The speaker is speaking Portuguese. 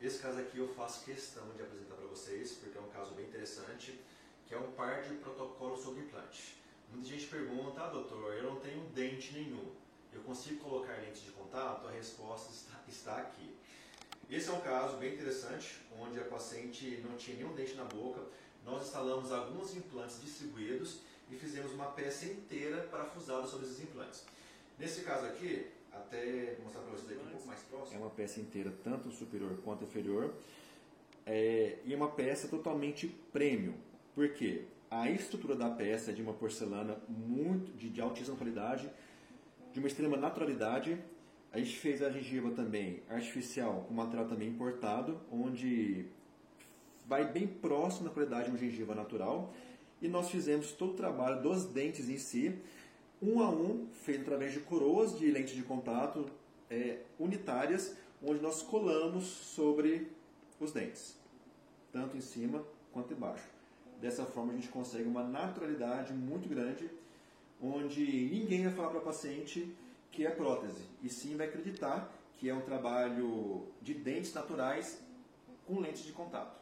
Esse caso aqui eu faço questão de apresentar para vocês, porque é um caso bem interessante, que é um par de protocolo sobre implante. Muita gente pergunta, ah doutor, eu não tenho dente nenhum, eu consigo colocar lente de contato? A resposta está, está aqui. Esse é um caso bem interessante, onde a paciente não tinha nenhum dente na boca, nós instalamos alguns implantes distribuídos e fizemos uma peça inteira parafusada sobre esses implantes. Nesse caso aqui, até mostrar para vocês aqui um pouco mais próximo. É uma peça inteira, tanto superior quanto inferior, é, e uma peça totalmente premium. Por quê? A estrutura da peça é de uma porcelana muito de, de altíssima qualidade, de uma extrema naturalidade. A gente fez a gengiva também artificial, com material também importado, onde vai bem próximo da qualidade de uma gengiva natural. E nós fizemos todo o trabalho dos dentes em si, um a um, feito através de coroas de lente de contato é, unitárias, onde nós colamos sobre os dentes, tanto em cima quanto embaixo. Dessa forma a gente consegue uma naturalidade muito grande, onde ninguém vai falar para o paciente que é prótese, e sim vai acreditar que é um trabalho de dentes naturais com lentes de contato.